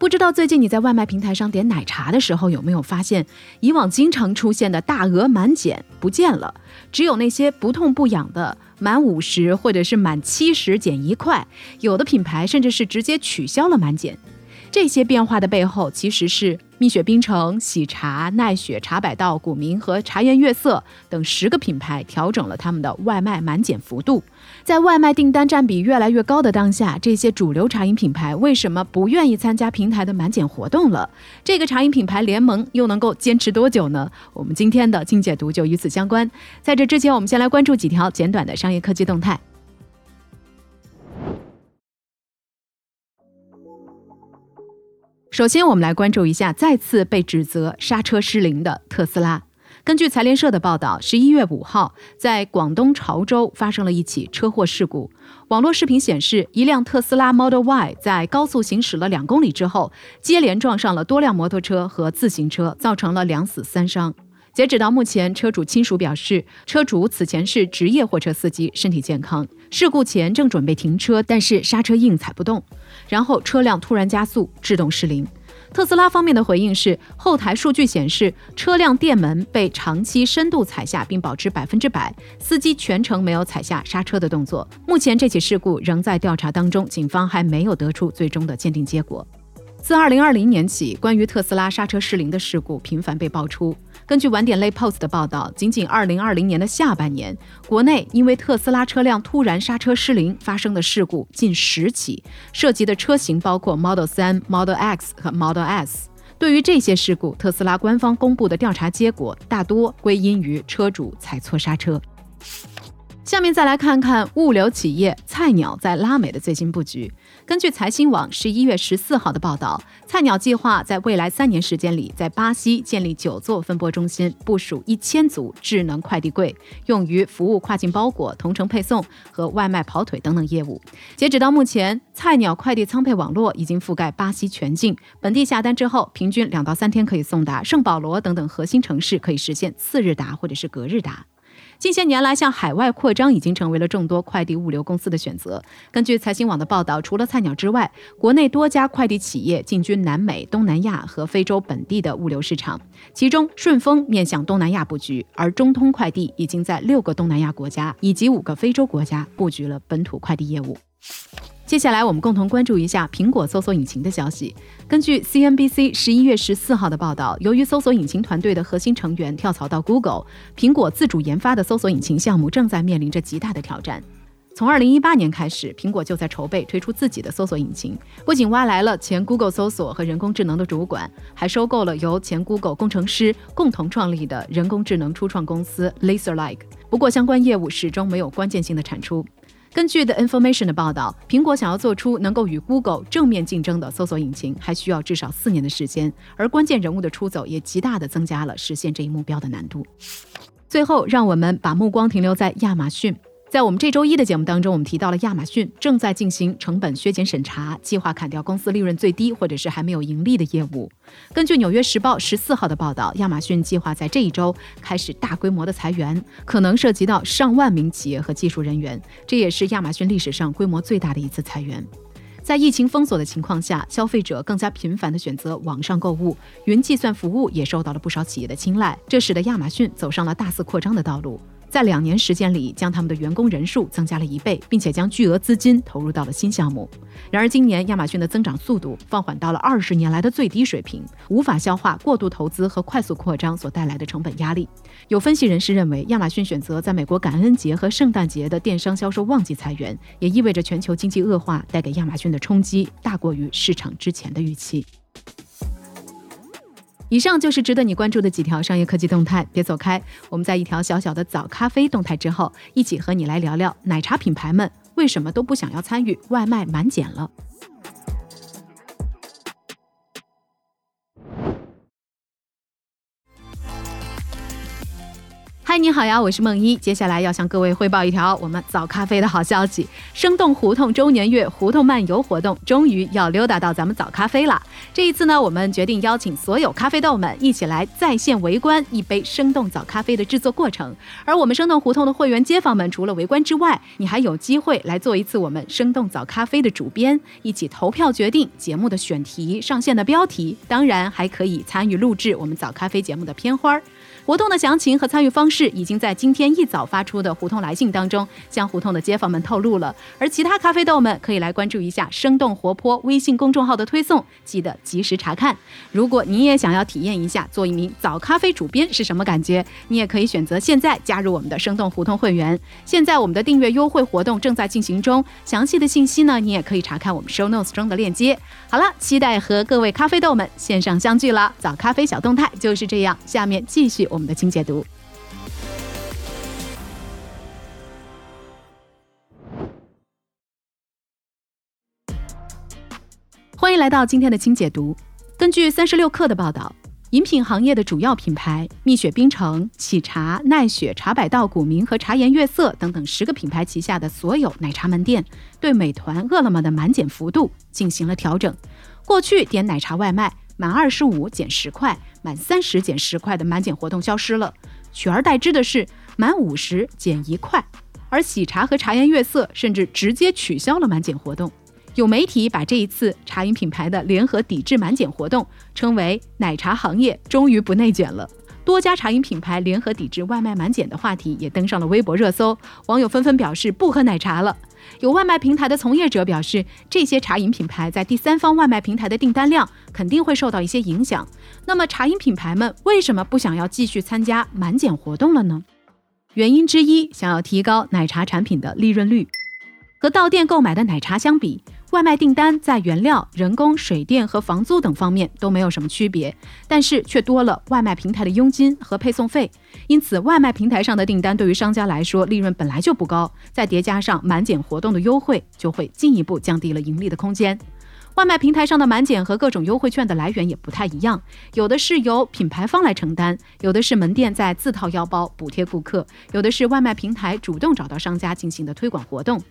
不知道最近你在外卖平台上点奶茶的时候，有没有发现以往经常出现的大额满减不见了，只有那些不痛不痒的满五十或者是满七十减一块，有的品牌甚至是直接取消了满减。这些变化的背后，其实是蜜雪冰城、喜茶、奈雪、茶百道、古茗和茶颜悦色等十个品牌调整了他们的外卖满减幅度。在外卖订单占比越来越高的当下，这些主流茶饮品牌为什么不愿意参加平台的满减活动了？这个茶饮品牌联盟又能够坚持多久呢？我们今天的精解读就与此相关。在这之前，我们先来关注几条简短的商业科技动态。首先，我们来关注一下再次被指责刹车失灵的特斯拉。根据财联社的报道，十一月五号，在广东潮州发生了一起车祸事故。网络视频显示，一辆特斯拉 Model Y 在高速行驶了两公里之后，接连撞上了多辆摩托车和自行车，造成了两死三伤。截止到目前，车主亲属表示，车主此前是职业货车司机，身体健康。事故前正准备停车，但是刹车硬踩不动，然后车辆突然加速，制动失灵。特斯拉方面的回应是，后台数据显示，车辆电门被长期深度踩下，并保持百分之百，司机全程没有踩下刹车的动作。目前这起事故仍在调查当中，警方还没有得出最终的鉴定结果。自2020年起，关于特斯拉刹车失灵的事故频繁被爆出。根据晚点类 Post 的报道，仅仅2020年的下半年，国内因为特斯拉车辆突然刹车失灵发生的事故近十起，涉及的车型包括 Model 3、Model X 和 Model S。对于这些事故，特斯拉官方公布的调查结果大多归因于车主踩错刹车。下面再来看看物流企业菜鸟在拉美的最新布局。根据财新网十一月十四号的报道，菜鸟计划在未来三年时间里，在巴西建立九座分拨中心，部署一千组智能快递柜，用于服务跨境包裹、同城配送和外卖跑腿等等业务。截止到目前，菜鸟快递仓配网络已经覆盖巴西全境，本地下单之后，平均两到三天可以送达。圣保罗等等核心城市可以实现次日达或者是隔日达。近些年来，向海外扩张已经成为了众多快递物流公司的选择。根据财新网的报道，除了菜鸟之外，国内多家快递企业进军南美、东南亚和非洲本地的物流市场。其中，顺丰面向东南亚布局，而中通快递已经在六个东南亚国家以及五个非洲国家布局了本土快递业务。接下来，我们共同关注一下苹果搜索引擎的消息。根据 CNBC 十一月十四号的报道，由于搜索引擎团队的核心成员跳槽到 Google，苹果自主研发的搜索引擎项目正在面临着极大的挑战。从二零一八年开始，苹果就在筹备推出自己的搜索引擎，不仅挖来了前 Google 搜索和人工智能的主管，还收购了由前 Google 工程师共同创立的人工智能初创公司 LaserLike。不过，相关业务始终没有关键性的产出。根据 The Information 的报道，苹果想要做出能够与 Google 正面竞争的搜索引擎，还需要至少四年的时间。而关键人物的出走，也极大的增加了实现这一目标的难度。最后，让我们把目光停留在亚马逊。在我们这周一的节目当中，我们提到了亚马逊正在进行成本削减审查，计划砍掉公司利润最低或者是还没有盈利的业务。根据《纽约时报》十四号的报道，亚马逊计划在这一周开始大规模的裁员，可能涉及到上万名企业和技术人员，这也是亚马逊历史上规模最大的一次裁员。在疫情封锁的情况下，消费者更加频繁地选择网上购物，云计算服务也受到了不少企业的青睐，这使得亚马逊走上了大肆扩张的道路。在两年时间里，将他们的员工人数增加了一倍，并且将巨额资金投入到了新项目。然而，今年亚马逊的增长速度放缓到了二十年来的最低水平，无法消化过度投资和快速扩张所带来的成本压力。有分析人士认为，亚马逊选择在美国感恩节和圣诞节的电商销售旺季裁员，也意味着全球经济恶化带给亚马逊的冲击大过于市场之前的预期。以上就是值得你关注的几条商业科技动态，别走开。我们在一条小小的早咖啡动态之后，一起和你来聊聊奶茶品牌们为什么都不想要参与外卖满减了。嗨，你好呀，我是梦一。接下来要向各位汇报一条我们早咖啡的好消息：生动胡同周年月胡同漫游活动终于要溜达到咱们早咖啡了。这一次呢，我们决定邀请所有咖啡豆们一起来在线围观一杯生动早咖啡的制作过程。而我们生动胡同的会员街坊们，除了围观之外，你还有机会来做一次我们生动早咖啡的主编，一起投票决定节目的选题、上线的标题，当然还可以参与录制我们早咖啡节目的片花。活动的详情和参与方式已经在今天一早发出的胡同来信当中向胡同的街坊们透露了，而其他咖啡豆们可以来关注一下“生动活泼”微信公众号的推送，记得及时查看。如果你也想要体验一下做一名早咖啡主编是什么感觉，你也可以选择现在加入我们的生动胡同会员。现在我们的订阅优惠活动正在进行中，详细的信息呢，你也可以查看我们 show notes 中的链接。好了，期待和各位咖啡豆们线上相聚了。早咖啡小动态就是这样，下面继续我。我们的清解读，欢迎来到今天的清解读。根据三十六氪的报道，饮品行业的主要品牌蜜雪冰城、喜茶、奈雪、茶百道、古茗和茶颜悦色等等十个品牌旗下的所有奶茶门店，对美团、饿了么的满减幅度进行了调整。过去点奶茶外卖。满二十五减十块，满三十减十块的满减活动消失了，取而代之的是满五十减一块。而喜茶和茶颜悦色甚至直接取消了满减活动。有媒体把这一次茶饮品牌的联合抵制满减活动称为“奶茶行业终于不内卷了”。多家茶饮品牌联合抵制外卖满减的话题也登上了微博热搜，网友纷纷表示不喝奶茶了。有外卖平台的从业者表示，这些茶饮品牌在第三方外卖平台的订单量肯定会受到一些影响。那么，茶饮品牌们为什么不想要继续参加满减活动了呢？原因之一，想要提高奶茶产品的利润率。和到店购买的奶茶相比，外卖订单在原料、人工、水电和房租等方面都没有什么区别，但是却多了外卖平台的佣金和配送费。因此，外卖平台上的订单对于商家来说利润本来就不高，再叠加上满减活动的优惠，就会进一步降低了盈利的空间。外卖平台上的满减和各种优惠券的来源也不太一样，有的是由品牌方来承担，有的是门店在自掏腰包补贴顾客，有的是外卖平台主动找到商家进行的推广活动。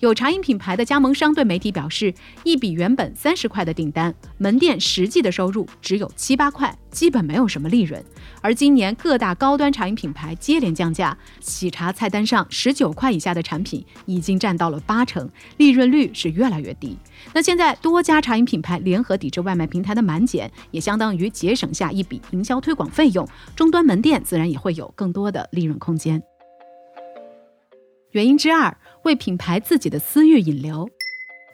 有茶饮品牌的加盟商对媒体表示，一笔原本三十块的订单，门店实际的收入只有七八块，基本没有什么利润。而今年各大高端茶饮品牌接连降价，喜茶菜单上十九块以下的产品已经占到了八成，利润率是越来越低。那现在多家茶饮品牌联合抵制外卖平台的满减，也相当于节省下一笔营销推广费用，终端门店自然也会有更多的利润空间。原因之二。为品牌自己的私域引流，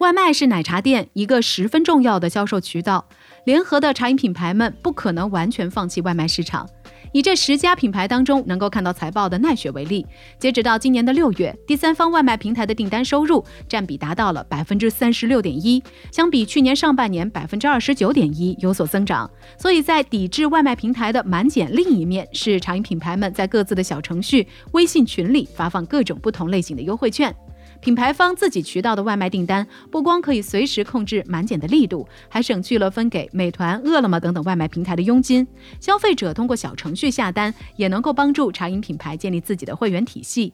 外卖是奶茶店一个十分重要的销售渠道。联合的茶饮品牌们不可能完全放弃外卖市场。以这十家品牌当中能够看到财报的奈雪为例，截止到今年的六月，第三方外卖平台的订单收入占比达到了百分之三十六点一，相比去年上半年百分之二十九点一有所增长。所以在抵制外卖平台的满减，另一面是茶饮品牌们在各自的小程序、微信群里发放各种不同类型的优惠券。品牌方自己渠道的外卖订单，不光可以随时控制满减的力度，还省去了分给美团、饿了么等等外卖平台的佣金。消费者通过小程序下单，也能够帮助茶饮品牌建立自己的会员体系。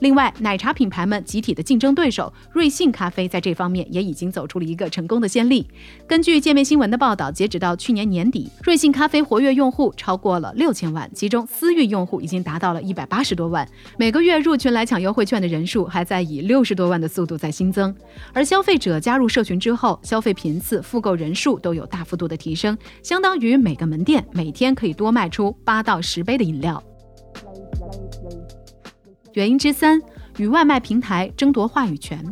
另外，奶茶品牌们集体的竞争对手瑞幸咖啡在这方面也已经走出了一个成功的先例。根据界面新闻的报道，截止到去年年底，瑞幸咖啡活跃用户超过了六千万，其中私域用户已经达到了一百八十多万，每个月入群来抢优惠券的人数还在以六十。多万的速度在新增，而消费者加入社群之后，消费频次、复购人数都有大幅度的提升，相当于每个门店每天可以多卖出八到十杯的饮料。原因之三，与外卖平台争夺话语权。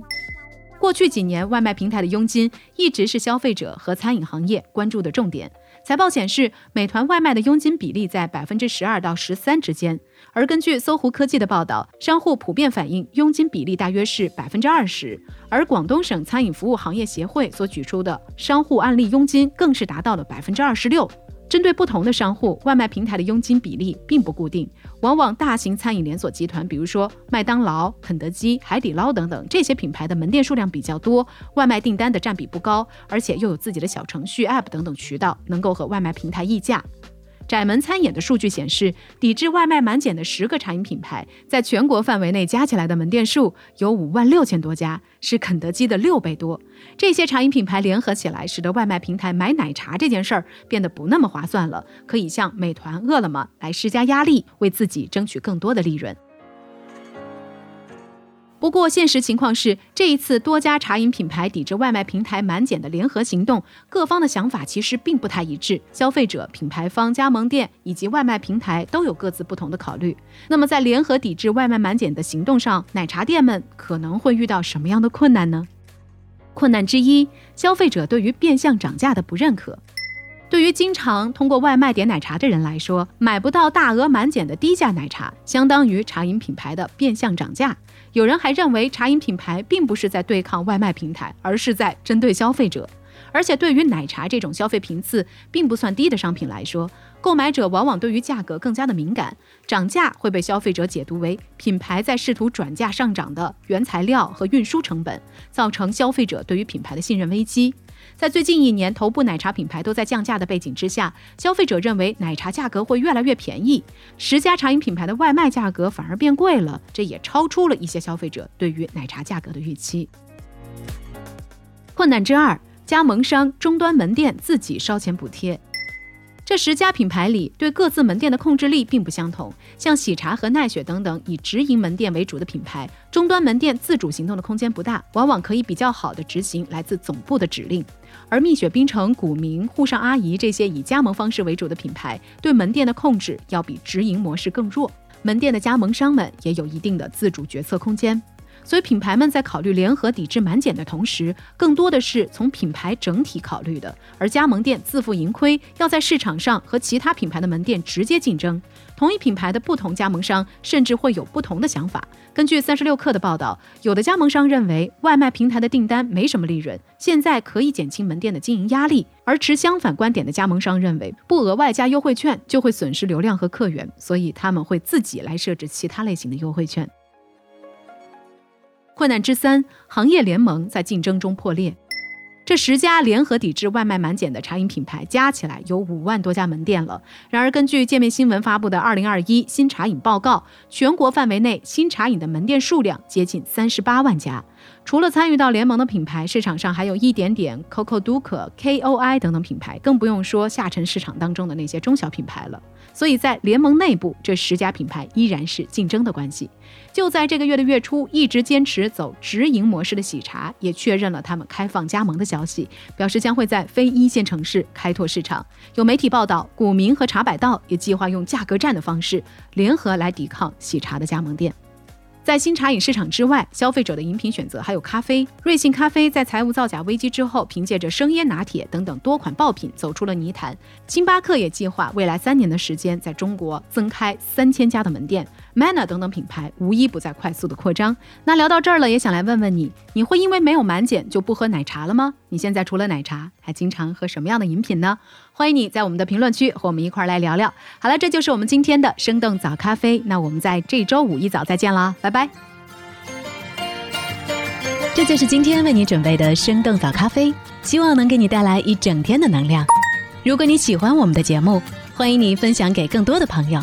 过去几年，外卖平台的佣金一直是消费者和餐饮行业关注的重点。财报显示，美团外卖的佣金比例在百分之十二到十三之间，而根据搜狐科技的报道，商户普遍反映佣金比例大约是百分之二十，而广东省餐饮服务行业协会所举出的商户案例佣金更是达到了百分之二十六。针对不同的商户，外卖平台的佣金比例并不固定。往往大型餐饮连锁集团，比如说麦当劳、肯德基、海底捞等等这些品牌的门店数量比较多，外卖订单的占比不高，而且又有自己的小程序、App 等等渠道，能够和外卖平台议价。窄门餐饮的数据显示，抵制外卖满减的十个茶饮品牌，在全国范围内加起来的门店数有五万六千多家，是肯德基的六倍多。这些茶饮品牌联合起来，使得外卖平台买奶茶这件事儿变得不那么划算了，可以向美团、饿了么来施加压力，为自己争取更多的利润。不过，现实情况是，这一次多家茶饮品牌抵制外卖平台满减的联合行动，各方的想法其实并不太一致。消费者、品牌方、加盟店以及外卖平台都有各自不同的考虑。那么，在联合抵制外卖满减的行动上，奶茶店们可能会遇到什么样的困难呢？困难之一，消费者对于变相涨价的不认可。对于经常通过外卖点奶茶的人来说，买不到大额满减的低价奶茶，相当于茶饮品牌的变相涨价。有人还认为，茶饮品牌并不是在对抗外卖平台，而是在针对消费者。而且，对于奶茶这种消费频次并不算低的商品来说，购买者往往对于价格更加的敏感，涨价会被消费者解读为品牌在试图转嫁上涨的原材料和运输成本，造成消费者对于品牌的信任危机。在最近一年，头部奶茶品牌都在降价的背景之下，消费者认为奶茶价格会越来越便宜，十家茶饮品牌的外卖价格反而变贵了，这也超出了一些消费者对于奶茶价格的预期。困难之二，加盟商终端门店自己烧钱补贴。这十家品牌里，对各自门店的控制力并不相同。像喜茶和奈雪等等以直营门店为主的品牌，终端门店自主行动的空间不大，往往可以比较好的执行来自总部的指令。而蜜雪冰城、古茗、沪上阿姨这些以加盟方式为主的品牌，对门店的控制要比直营模式更弱，门店的加盟商们也有一定的自主决策空间。所以，品牌们在考虑联合抵制满减的同时，更多的是从品牌整体考虑的。而加盟店自负盈亏，要在市场上和其他品牌的门店直接竞争。同一品牌的不同加盟商甚至会有不同的想法。根据三十六氪的报道，有的加盟商认为外卖平台的订单没什么利润，现在可以减轻门店的经营压力；而持相反观点的加盟商认为，不额外加优惠券就会损失流量和客源，所以他们会自己来设置其他类型的优惠券。困难之三，行业联盟在竞争中破裂。这十家联合抵制外卖满减的茶饮品牌加起来有五万多家门店了。然而，根据界面新闻发布的《二零二一新茶饮报告》，全国范围内新茶饮的门店数量接近三十八万家。除了参与到联盟的品牌，市场上还有一点点 Coco d u c KOI 等等品牌，更不用说下沉市场当中的那些中小品牌了。所以在联盟内部，这十家品牌依然是竞争的关系。就在这个月的月初，一直坚持走直营模式的喜茶也确认了他们开放加盟的消息，表示将会在非一线城市开拓市场。有媒体报道，古茗和茶百道也计划用价格战的方式联合来抵抗喜茶的加盟店。在新茶饮市场之外，消费者的饮品选择还有咖啡。瑞幸咖啡在财务造假危机之后，凭借着生椰拿铁等等多款爆品走出了泥潭。星巴克也计划未来三年的时间在中国增开三千家的门店。Manner 等等品牌无一不在快速的扩张。那聊到这儿了，也想来问问你，你会因为没有满减就不喝奶茶了吗？你现在除了奶茶，还经常喝什么样的饮品呢？欢迎你在我们的评论区和我们一块儿来聊聊。好了，这就是我们今天的生动早咖啡。那我们在这周五一早再见啦，拜拜。这就是今天为你准备的生动早咖啡，希望能给你带来一整天的能量。如果你喜欢我们的节目，欢迎你分享给更多的朋友。